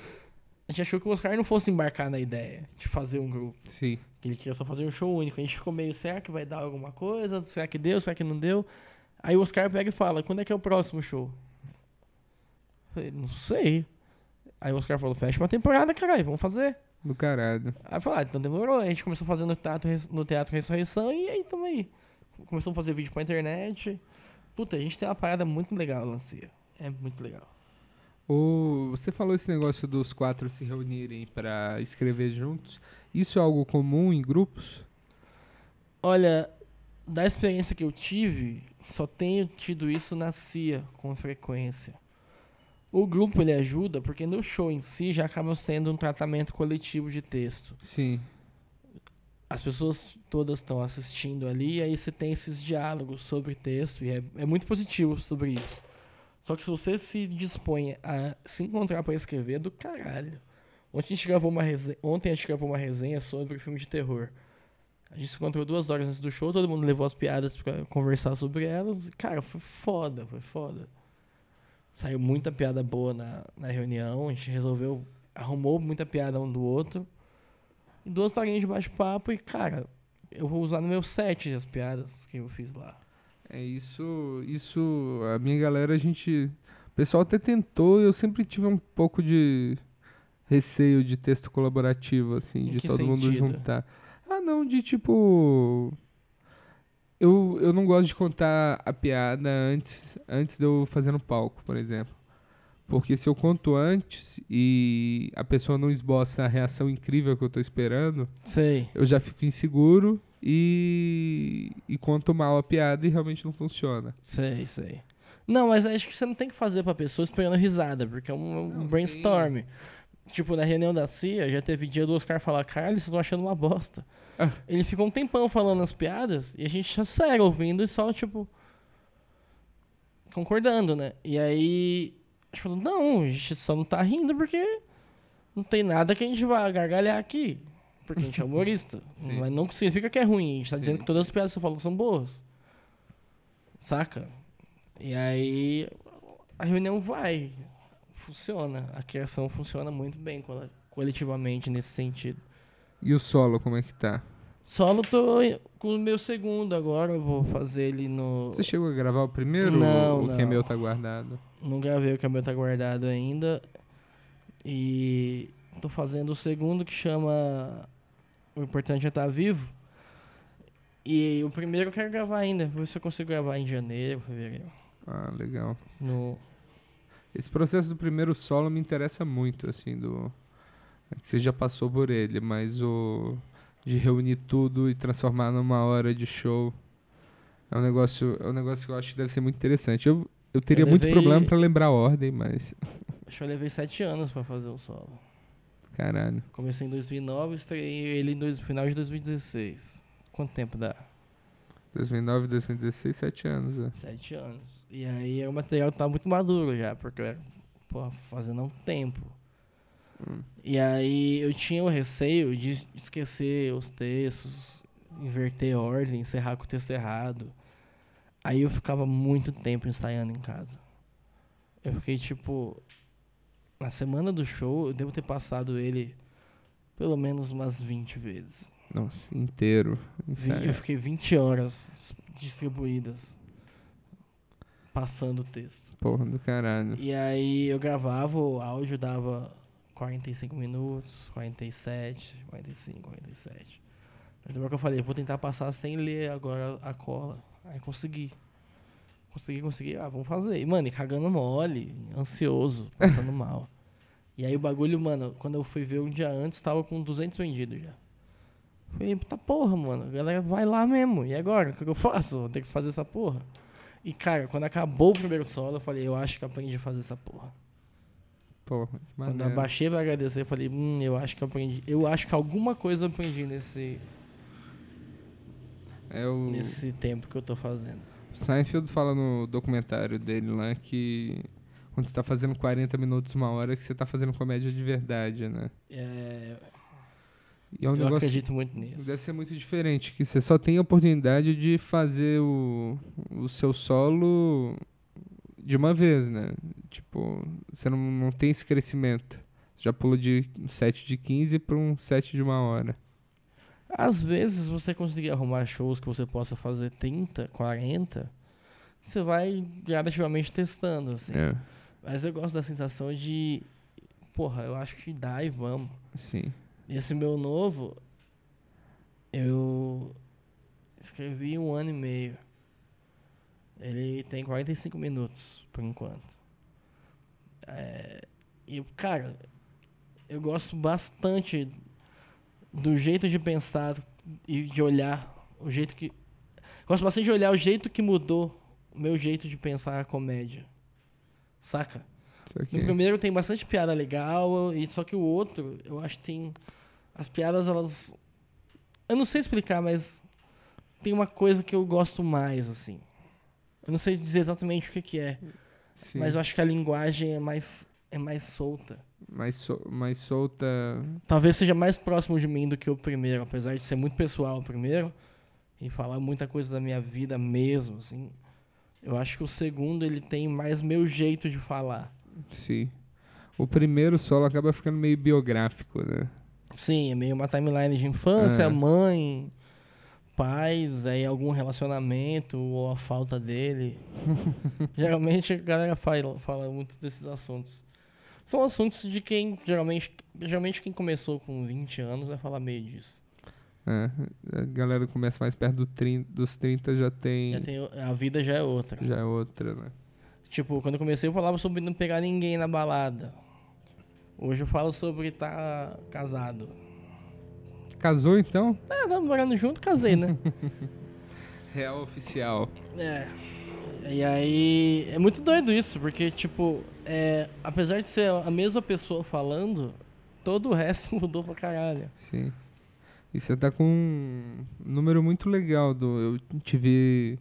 A gente achou que o Oscar não fosse embarcar na ideia de fazer um grupo. Sim. Que ele queria só fazer um show único. A gente ficou meio, será que vai dar alguma coisa? Será que deu? Será que não deu? Aí o Oscar pega e fala, quando é que é o próximo show? Falei, não sei. Aí o Oscar falou, fecha uma temporada, caralho, vamos fazer. Do caralho. Aí eu falei, ah, então demorou. A gente começou a fazer no teatro, no teatro Ressurreição e aí tamo aí. Começamos a fazer vídeo pra internet. Puta, a gente tem uma parada muito legal, Lancia. É muito legal. O, você falou esse negócio dos quatro se reunirem pra escrever juntos. Isso é algo comum em grupos? Olha, da experiência que eu tive, só tenho tido isso na CIA com frequência. O grupo ele ajuda porque no show em si já acaba sendo um tratamento coletivo de texto. Sim. As pessoas todas estão assistindo ali e aí você tem esses diálogos sobre texto e é, é muito positivo sobre isso. Só que se você se dispõe a se encontrar para escrever, é do caralho. Ontem a gente gravou uma resenha, ontem a gente gravou uma resenha sobre filme de terror. A gente se encontrou duas horas antes do show, todo mundo levou as piadas pra conversar sobre elas. E, cara, foi foda, foi foda. Saiu muita piada boa na, na reunião, a gente resolveu, arrumou muita piada um do outro. E duas horinhas de bate-papo e, cara, eu vou usar no meu set as piadas que eu fiz lá. É isso, isso, a minha galera, a gente, o pessoal até tentou, eu sempre tive um pouco de receio de texto colaborativo, assim, Em de todo mundo sentido? juntar. Ah, não, de tipo, eu, eu não gosto de contar a piada antes, antes de eu fazer no palco, por exemplo. Porque se eu conto antes e a pessoa não esboça a reação incrível que eu tô esperando, Sei. eu já fico inseguro e, e conto mal a piada e realmente não funciona. Sei, sei. Não, mas acho que você não tem que fazer pra pessoa esperando risada, porque é um, um Não, brainstorm. Tipo, na reunião da CIA, já teve dia do Oscar falar, caralho, vocês estão achando uma bosta. Ah. Ele ficou um tempão falando as piadas e a gente só sério ouvindo e só, tipo, concordando, né? E aí, a gente falou, não, a gente só não tá rindo porque não tem nada que a gente vá gargalhar aqui. Porque a gente é humorista. Mas não significa que é ruim. A gente tá Sim, dizendo que todas as piadas que você falou são boas. Saca? E aí a reunião vai. Funciona. A criação funciona muito bem cole- coletivamente nesse sentido. E o solo, como é que tá? Solo tô com o meu segundo agora, eu vou fazer ele no. Você chegou a gravar o primeiro Não, ou o que é não. meu tá guardado? Não gravei o cabelo tá guardado ainda. E tô fazendo o segundo que chama O Importante é Estar Vivo. E o primeiro eu quero gravar ainda. Vou ver se eu consigo gravar em janeiro, fevereiro. Ah, legal. No... Esse processo do primeiro solo me interessa muito, assim, do... é que você já passou por ele, mas o... De reunir tudo e transformar numa hora de show é um negócio, é um negócio que eu acho que deve ser muito interessante. Eu, eu teria muito levei- problema pra lembrar a ordem, mas... Acho que eu levei sete anos pra fazer o solo. Caralho. Comecei em 2009 e estreiei ele no final de 2016. Quanto tempo dá? 2009, 2016, sete anos, né? Sete anos. E aí o material tá muito maduro já, porque eu era, porra, fazendo há um tempo. Hum. E aí eu tinha o receio de esquecer os textos, inverter ordem, encerrar com o texto errado. Aí eu ficava muito tempo ensaiando em casa. Eu fiquei tipo. Na semana do show, eu devo ter passado ele pelo menos umas 20 vezes. Nossa, inteiro. Vi- ensaio. Eu fiquei 20 horas distribuídas passando o texto. Porra do caralho. E aí eu gravava, o áudio dava 45 minutos, 47, 45, 47. Mas lembra que eu falei, vou tentar passar sem ler agora a cola. Aí consegui. Consegui, consegui. Ah, vamos fazer. E, mano, e cagando mole, ansioso, passando mal. E aí o bagulho, mano, quando eu fui ver um dia antes, tava com 200 vendidos já. Falei, puta porra, mano, a galera vai lá mesmo. E agora? O que eu faço? Vou ter que fazer essa porra. E, cara, quando acabou o primeiro solo, eu falei, eu acho que aprendi a fazer essa porra. Que Quando eu abaixei pra agradecer, eu falei, hum, eu acho que eu aprendi. Eu acho que alguma coisa eu aprendi nesse, É o nesse tempo que eu tô fazendo. Seinfeld fala no documentário dele lá que quando você tá fazendo 40 minutos, uma hora, que você tá fazendo comédia de verdade, né? É, E é um eu negócio acredito muito nisso. deve ser muito diferente, que você só tem a oportunidade de fazer o, o seu solo de uma vez, né? Tipo, você não, não tem esse crescimento. Você já pula de um set de 15 para um set de uma hora. Às vezes, você conseguir arrumar shows que você possa fazer 30, 40, você vai gradativamente testando, assim. É, Mas eu gosto da sensação de, porra, eu acho que dá e vamos. sim. Esse meu novo, eu escrevi um ano e meio. Ele tem 45 minutos, por enquanto. É, e, cara, eu gosto bastante do jeito de pensar e de olhar. O jeito que. Gosto bastante de olhar o jeito que mudou o meu jeito de pensar a comédia. Saca? No primeiro tem bastante piada legal, e só que o outro, eu acho que tem. As piadas, elas. Eu não sei explicar, mas tem uma coisa que eu gosto mais, assim. Eu não sei dizer exatamente o que, que é, Sim. mas eu acho que a linguagem é mais, é mais solta. mais, sol- mais solta. Talvez seja mais próximo de mim do que o primeiro, apesar de ser muito pessoal o primeiro e falar muita coisa da minha vida mesmo, assim. Eu acho que o segundo ele tem mais meu jeito de falar. Sim. O primeiro solo acaba ficando meio biográfico, né? Sim, é meio uma timeline de infância, É. mãe, pais, aí algum relacionamento ou a falta dele. geralmente a galera fala, fala muito desses assuntos. São assuntos de quem, geralmente, geralmente quem começou com 20 anos vai falar meio disso. É, a galera começa mais perto do 30, dos 30 já tem. Já tem a vida já é outra. Já é outra, né? Tipo, quando eu comecei eu falava sobre não pegar ninguém na balada. Hoje eu falo sobre estar casado. Casou então? Ah, tava morando junto, casei, né? Real oficial. É. E aí. É muito doido isso, porque, tipo, é, apesar de ser a mesma pessoa falando, todo o resto mudou pra caralho. Sim. E você tá com um número muito legal do. Eu te vi.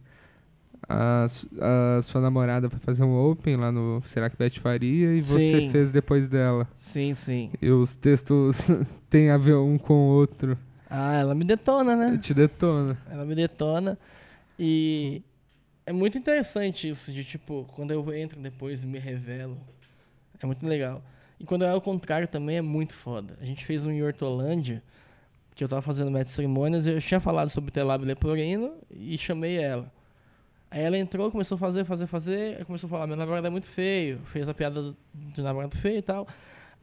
A, a sua namorada foi fazer um open lá no Será que Beth faria e você Sim. fez depois dela. Sim, sim. E os textos têm a ver um com o outro. Ah, ela me detona, né? Te detona. Ela me detona. E é muito interessante isso, de tipo, quando eu entro depois e me revelo. É muito legal. E quando é o contrário também é muito foda. A gente fez um em Hortolândia, que eu tava fazendo mestre cerimônias, e eu tinha falado sobre telábio leporino e chamei ela. Aí ela entrou, começou a fazer, fazer, fazer, aí começou a falar, meu namorado é muito feio, fez a piada do, do namorado feio e tal.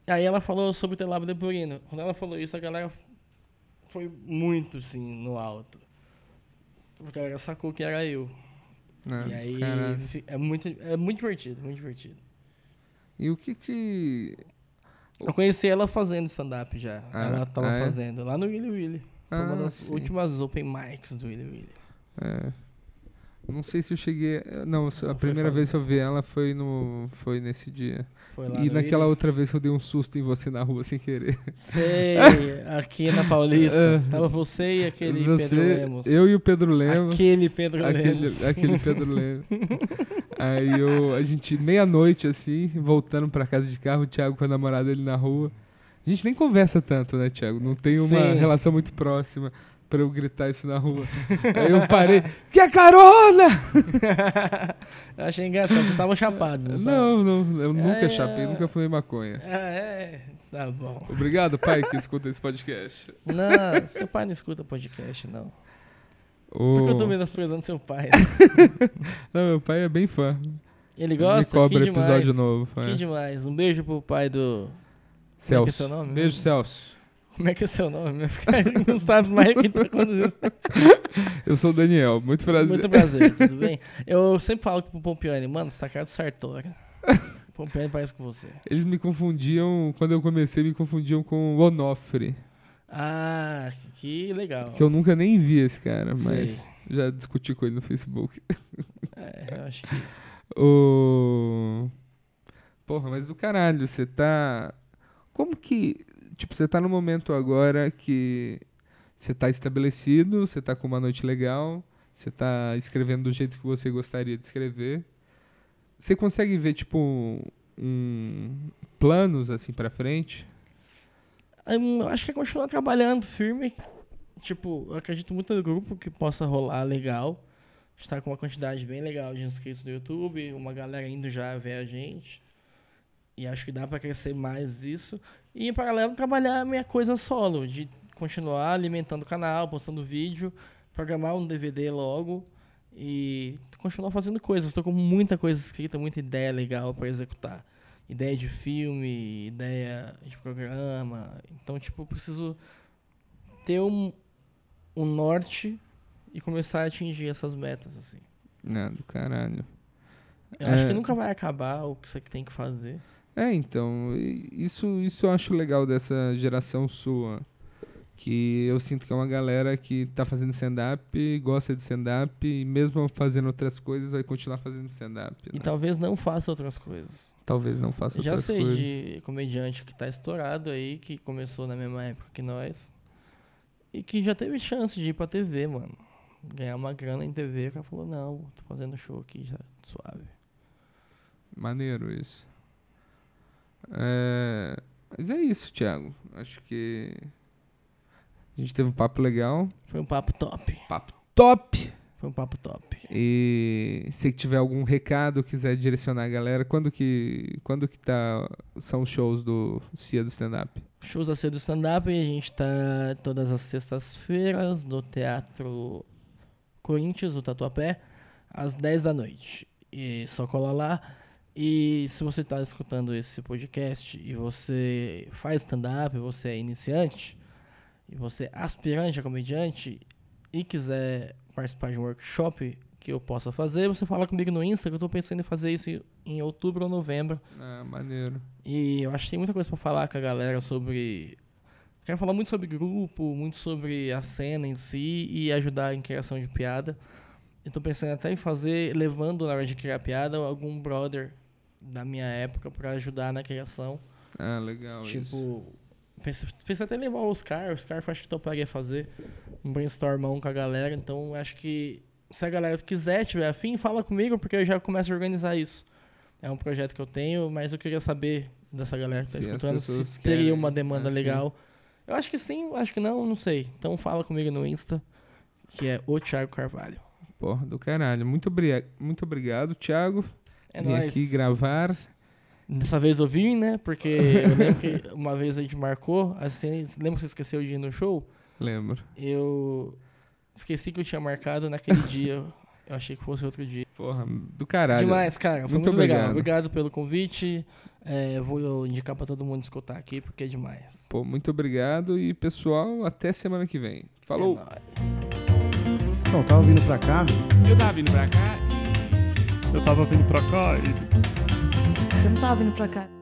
Aí ela falou sobre telábio leporino. Quando ela falou isso, a galera foi muito, assim, no alto. Porque a galera sacou que era eu. né? e aí Caralho. é muito, é muito divertido, muito divertido. E o que que. Eu conheci ela fazendo stand-up já. Ah, ela tava ah, é? fazendo lá no Willy Willy. Foi uma Ah, das sim. últimas open mics do Willy Willy. É. Não sei se eu cheguei. Não, a primeira vez que eu vi ela foi no. Foi nesse dia. Foi lá E naquela outra vez que eu dei um susto em você na rua sem querer. Sei, aqui na Paulista. É. Tava você e aquele você, Pedro Lemos. Eu e o Pedro Lemos. Aquele Pedro Aquele, Lemos. aquele Pedro Lemos. Aí eu, a gente, meia-noite assim, voltando pra casa de carro, o Thiago com a namorada dele na rua. A gente nem conversa tanto, né, Thiago? Não tem uma Sim. relação muito próxima pra eu gritar isso na rua. Aí eu parei, que é carona! Eu achei engraçado, vocês estavam chapados. tá? Não, não, eu nunca É. chapei, nunca fumei maconha. Ah, é, tá bom. Obrigado, pai, que escuta esse podcast. Não, seu pai não escuta podcast, não. O... Por que eu tô menosprezando seu pai? né? Não, meu pai é bem fã. Ele gosta? cobra que demais. episódio novo. Que é. demais. Um beijo pro pai do... Celso. que é seu nome? Beijo, Celso. Como é que é seu nome? Ele não sabe mais o que tá acontecendo. Eu sou o Daniel, muito prazer. Muito prazer, tudo bem? Eu sempre falo pro Pompiani, mano, você tá cara do Sartori. O Pompiani parece com você. Eles me confundiam, quando eu comecei, me confundiam com o Onofre. Ah, que legal. Que eu nunca nem vi esse cara, Sei. mas já discuti com ele no Facebook. É, eu acho que... O... Porra, mas do caralho, você tá. Como que. Tipo, você tá no momento agora que você tá estabelecido, você tá com uma noite legal, você tá escrevendo do jeito que você gostaria de escrever. Você consegue ver, tipo, um, planos assim pra frente? Hum, Eu acho que é continuar trabalhando firme. Tipo, eu acredito muito no grupo que possa rolar legal. Está com uma quantidade bem legal de inscritos no YouTube, uma galera indo já ver a gente. E acho que dá pra crescer mais isso. E em paralelo trabalhar a minha coisa solo, de continuar alimentando o canal, postando vídeo, programar um DVD logo e continuar fazendo coisas. Estou com muita coisa escrita, muita ideia legal pra executar. ideia de filme, ideia de programa. Então, tipo, preciso ter um, um norte e começar a atingir essas metas, assim. Não, do caralho. Eu acho É. que nunca vai acabar o que você tem que fazer. É, então, isso, isso eu acho legal dessa geração sua. Que eu sinto que é uma galera que tá fazendo stand-up, gosta de stand-up, e mesmo fazendo outras coisas, vai continuar fazendo stand-up. E né? talvez não faça outras coisas. Talvez não faça Já outras sei coisas. de comediante que tá estourado aí, que começou na mesma época que nós. E que já teve chance de ir pra TV, mano. Ganhar uma grana em TV. O cara falou, não, tô fazendo show aqui já, suave. Maneiro isso. É, Mas é isso, Thiago. Acho que a gente teve um papo legal. Foi um papo top. Papo top! Foi um papo top. E se tiver algum recado, quiser direcionar a galera, quando que, quando que tá, são os shows do Cia do Stand Up? Shows a ser do stand-up, a gente tá todas as sextas-feiras no Teatro Corinthians, o Tatuapé, às 10 da noite. E só cola lá. E se você tá escutando esse podcast e você faz stand-up, você é iniciante, e você é aspirante a comediante, e quiser participar de um workshop que eu possa fazer, você fala comigo no Insta, que eu tô pensando em fazer isso em outubro ou novembro. Ah, maneiro. E eu acho que tem muita coisa pra falar com a galera sobre. Quero falar muito sobre grupo, muito sobre a cena em si e ajudar em criação de piada. Eu tô pensando até em fazer, levando na hora de criar piada, algum brother da minha época pra ajudar na criação. Ah, legal tipo, pensei, pensei até em levar o Oscar, o Oscar eu acho que toparia fazer um brainstormão com a galera. Então acho que se a galera quiser, tiver afim, fala comigo, porque eu já começo a organizar isso. É um projeto que eu tenho, mas eu queria saber dessa galera que tá Se as escutando se teria querem, uma demanda assim. legal. Eu acho que sim, acho que não, não sei. Então fala comigo no Insta, que é o Thiago Carvalho. Porra, do caralho. Muito, muito obrigado, Thiago. É Vim nóis. aqui gravar. Dessa vez eu vim, né? Porque eu lembro que uma vez a gente marcou, assim, lembra que você esqueceu de ir no show? Lembro. Eu esqueci que eu tinha marcado naquele dia. Eu achei que fosse outro dia. Porra, do caralho. Demais, cara. Foi Muito muito, legal. obrigado. Obrigado pelo convite. É, vou indicar pra todo mundo escutar aqui, porque é demais. Pô, muito obrigado e pessoal, até semana que vem. Falou. É nóis. Então, tava vindo pra cá, Eu tava vindo pra cá Eu tava vindo pra cá e Eu não tava vindo pra cá.